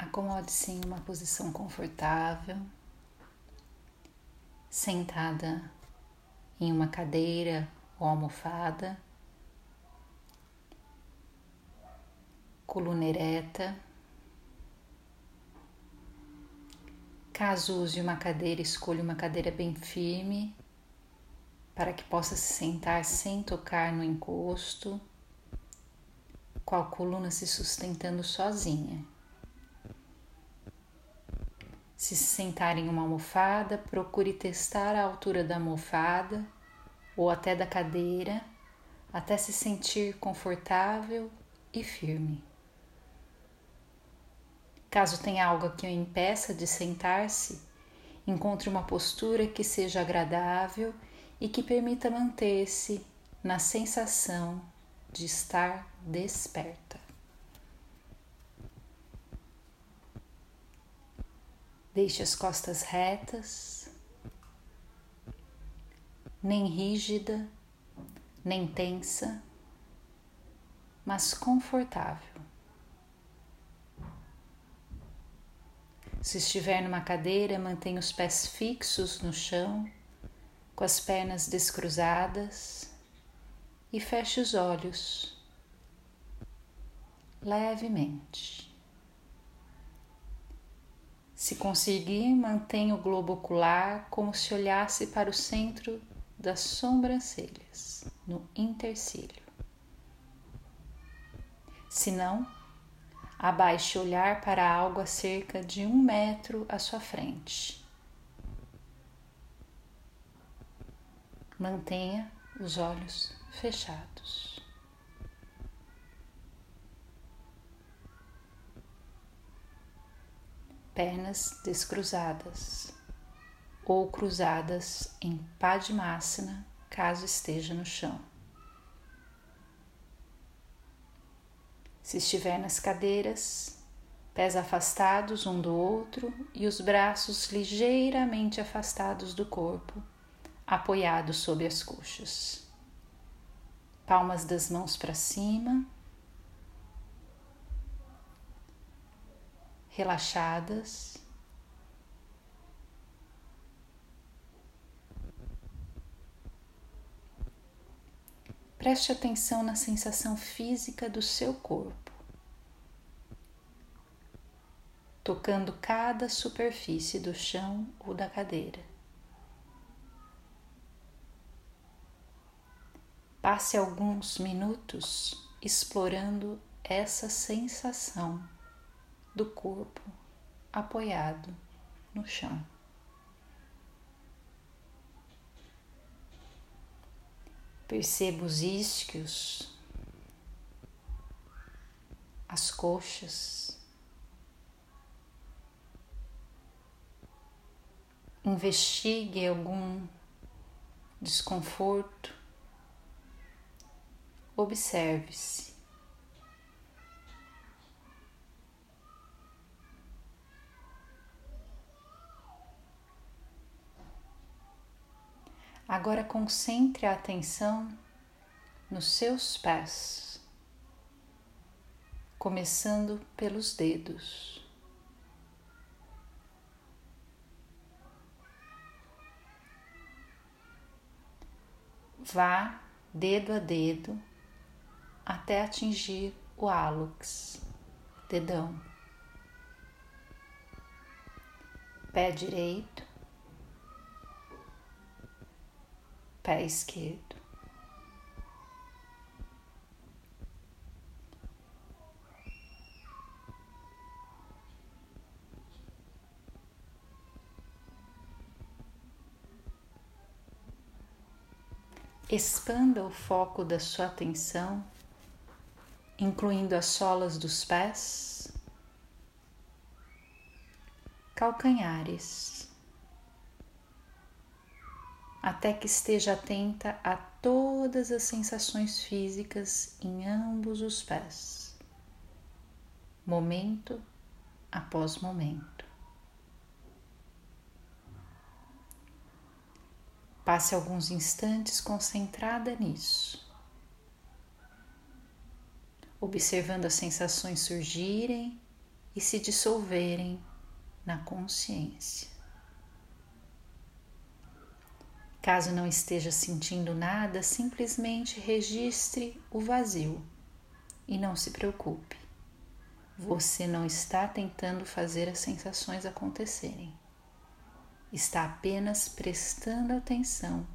Acomode-se em uma posição confortável, sentada em uma cadeira ou almofada, coluna ereta. Caso use uma cadeira, escolha uma cadeira bem firme para que possa se sentar sem tocar no encosto, com a coluna se sustentando sozinha. Se sentar em uma almofada, procure testar a altura da almofada ou até da cadeira, até se sentir confortável e firme. Caso tenha algo que o impeça de sentar-se, encontre uma postura que seja agradável e que permita manter-se na sensação de estar desperta. Deixe as costas retas, nem rígida, nem tensa, mas confortável. Se estiver numa cadeira, mantenha os pés fixos no chão, com as pernas descruzadas e feche os olhos levemente. Se conseguir, mantenha o globo ocular como se olhasse para o centro das sobrancelhas, no intercílio. Se não, Abaixe o olhar para algo a cerca de um metro à sua frente. Mantenha os olhos fechados. Pernas descruzadas ou cruzadas em Padmasana, caso esteja no chão. Se estiver nas cadeiras, pés afastados um do outro e os braços ligeiramente afastados do corpo, apoiados sobre as coxas. Palmas das mãos para cima, relaxadas. Preste atenção na sensação física do seu corpo, tocando cada superfície do chão ou da cadeira. Passe alguns minutos explorando essa sensação do corpo apoiado no chão. Perceba os isquios, as coxas. Investigue algum desconforto. Observe-se. Agora concentre a atenção nos seus pés, começando pelos dedos. Vá dedo a dedo até atingir o hálux, dedão. Pé direito, pé esquerdo. Expanda o foco da sua atenção, incluindo as solas dos pés, calcanhares até que esteja atenta a todas as sensações físicas em ambos os pés, momento após momento. Passe alguns instantes concentrada nisso, observando as sensações surgirem e se dissolverem na consciência. Caso não esteja sentindo nada, simplesmente registre o vazio e não se preocupe. Você não está tentando fazer as sensações acontecerem. Está apenas prestando atenção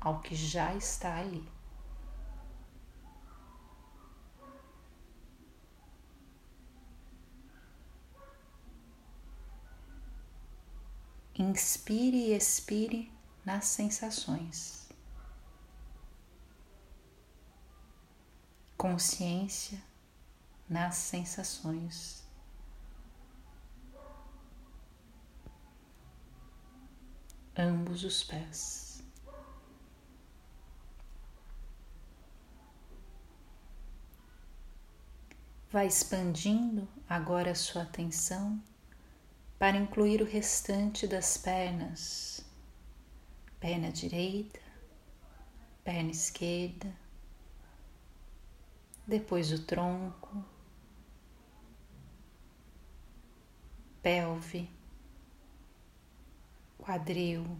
ao que já está ali. Inspire e expire nas sensações. Consciência nas sensações. Ambos os pés. Vai expandindo agora a sua atenção para incluir o restante das pernas, perna direita, perna esquerda, depois o tronco, pelve, quadril,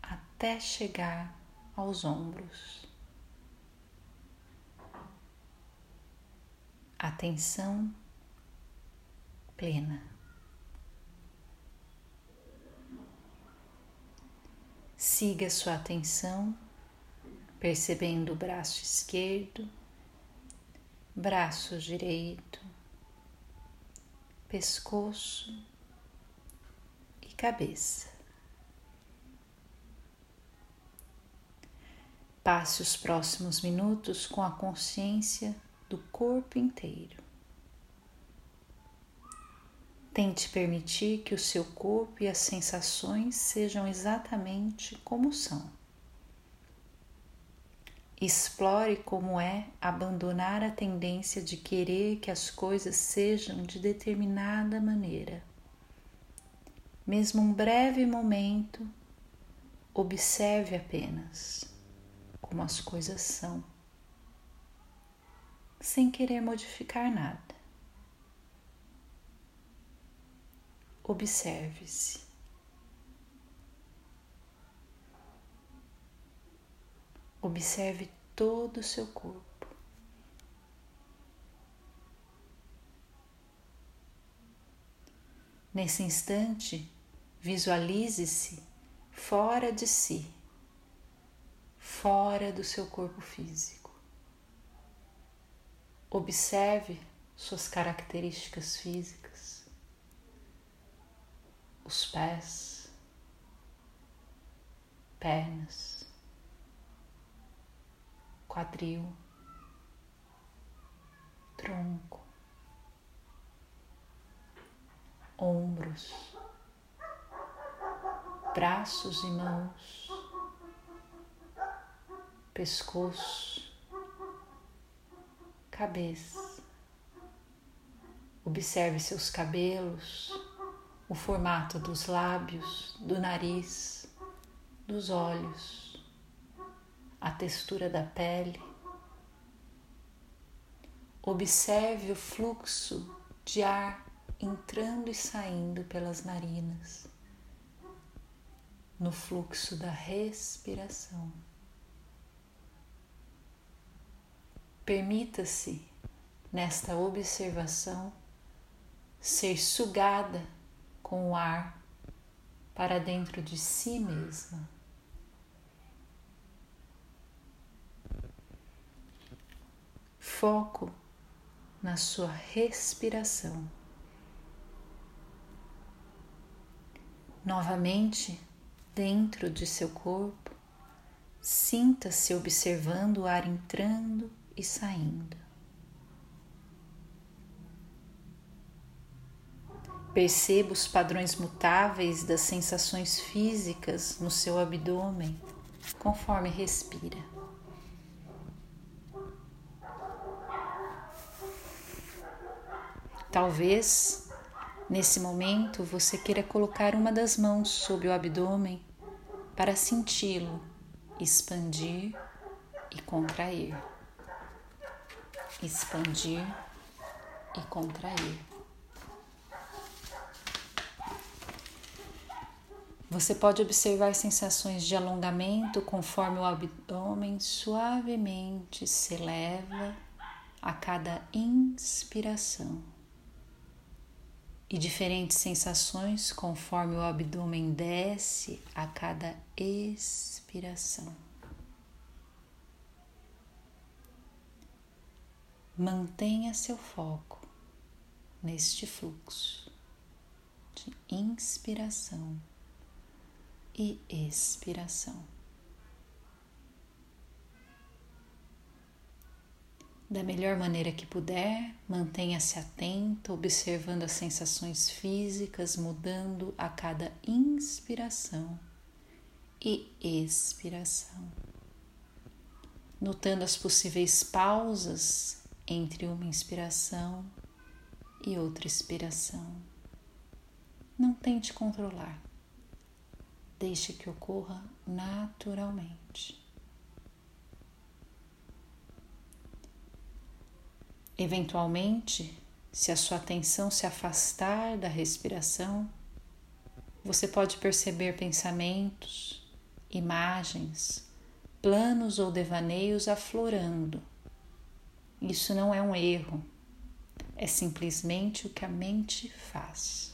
até chegar aos ombros. Atenção plena. Siga sua atenção, percebendo o braço esquerdo, braço direito, pescoço e cabeça. Passe os próximos minutos com a consciência do corpo inteiro. Tente permitir que o seu corpo e as sensações sejam exatamente como são. Explore como é abandonar a tendência de querer que as coisas sejam de determinada maneira. Mesmo um breve momento, observe apenas como as coisas são, sem querer modificar nada. Observe-se. Observe todo o seu corpo. Nesse instante, visualize-se fora de si, fora do seu corpo físico. Observe suas características físicas os pés, pernas, quadril, tronco, ombros, braços e mãos, pescoço, cabeça. Observe seus cabelos o formato dos lábios, do nariz, dos olhos, a textura da pele. Observe o fluxo de ar entrando e saindo pelas narinas, no fluxo da respiração. Permita-se, nesta observação, ser sugada com o ar para dentro de si mesma. Foco na sua respiração. Novamente, dentro de seu corpo, sinta-se observando o ar entrando e saindo. Perceba os padrões mutáveis das sensações físicas no seu abdômen conforme respira. Talvez nesse momento você queira colocar uma das mãos sobre o abdômen para senti-lo expandir e contrair. Expandir e contrair. Você pode observar sensações de alongamento conforme o abdômen suavemente se eleva a cada inspiração e diferentes sensações conforme o abdômen desce a cada expiração. Mantenha seu foco neste fluxo de inspiração e expiração. Da melhor maneira que puder, mantenha-se atento, observando as sensações físicas mudando a cada inspiração e expiração, notando as possíveis pausas entre uma inspiração e outra expiração. Não tente controlar, deixe que ocorra naturalmente. Eventualmente, se a sua atenção se afastar da respiração, você pode perceber pensamentos, imagens, planos ou devaneios aflorando isso não é um erro, é simplesmente o que a mente faz.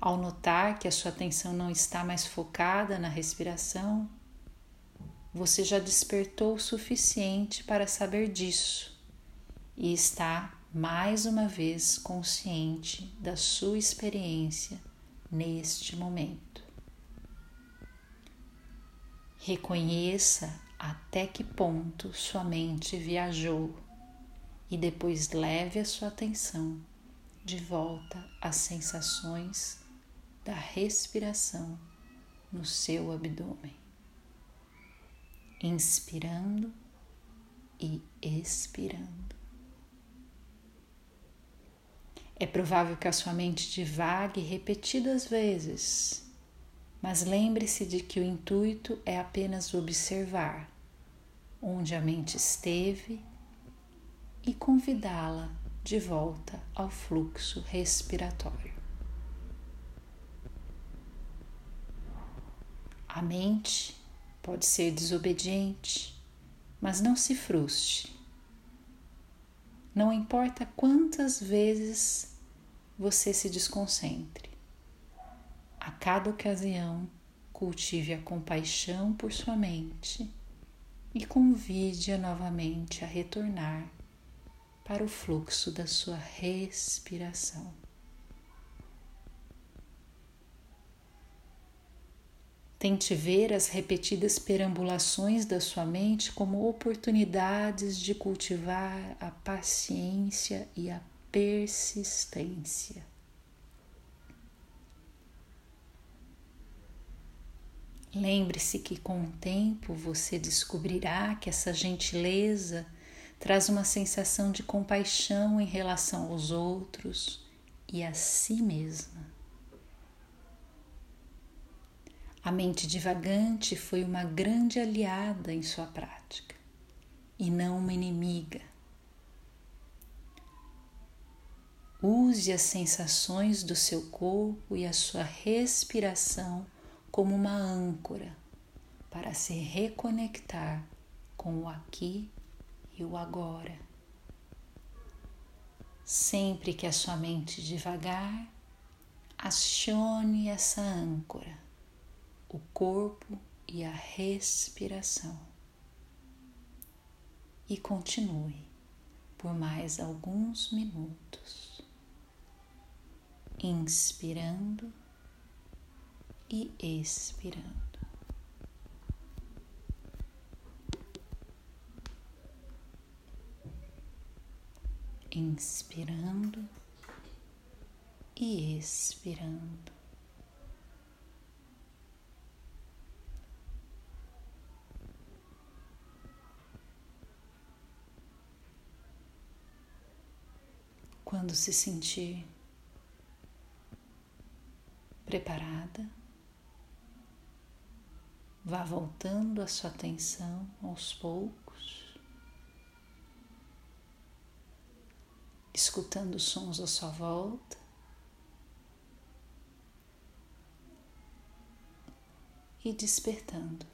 Ao notar que a sua atenção não está mais focada na respiração, você já despertou o suficiente para saber disso e está mais uma vez consciente da sua experiência neste momento. Reconheça até que ponto sua mente viajou e depois leve a sua atenção de volta às sensações da respiração no seu abdômen, inspirando e expirando. É provável que a sua mente divague repetidas vezes mas lembre-se de que o intuito é apenas observar onde a mente esteve e convidá-la de volta ao fluxo respiratório. A mente pode ser desobediente, mas não se frustre. Não importa quantas vezes você se desconcentre a cada ocasião, cultive a compaixão por sua mente e convide-a novamente a retornar para o fluxo da sua respiração. Tente ver as repetidas perambulações da sua mente como oportunidades de cultivar a paciência e a persistência. Lembre-se que com o tempo você descobrirá que essa gentileza traz uma sensação de compaixão em relação aos outros e a si mesma. A mente divagante foi uma grande aliada em sua prática e não uma inimiga. Use as sensações do seu corpo e a sua respiração como uma âncora para se reconectar com o aqui e o agora. Sempre que a sua mente devagar, acione essa âncora, o corpo e a respiração. E continue por mais alguns minutos, inspirando e expirando. Inspirando e expirando. Quando se sentir preparada, Vá voltando a sua atenção aos poucos, escutando sons à sua volta. E despertando.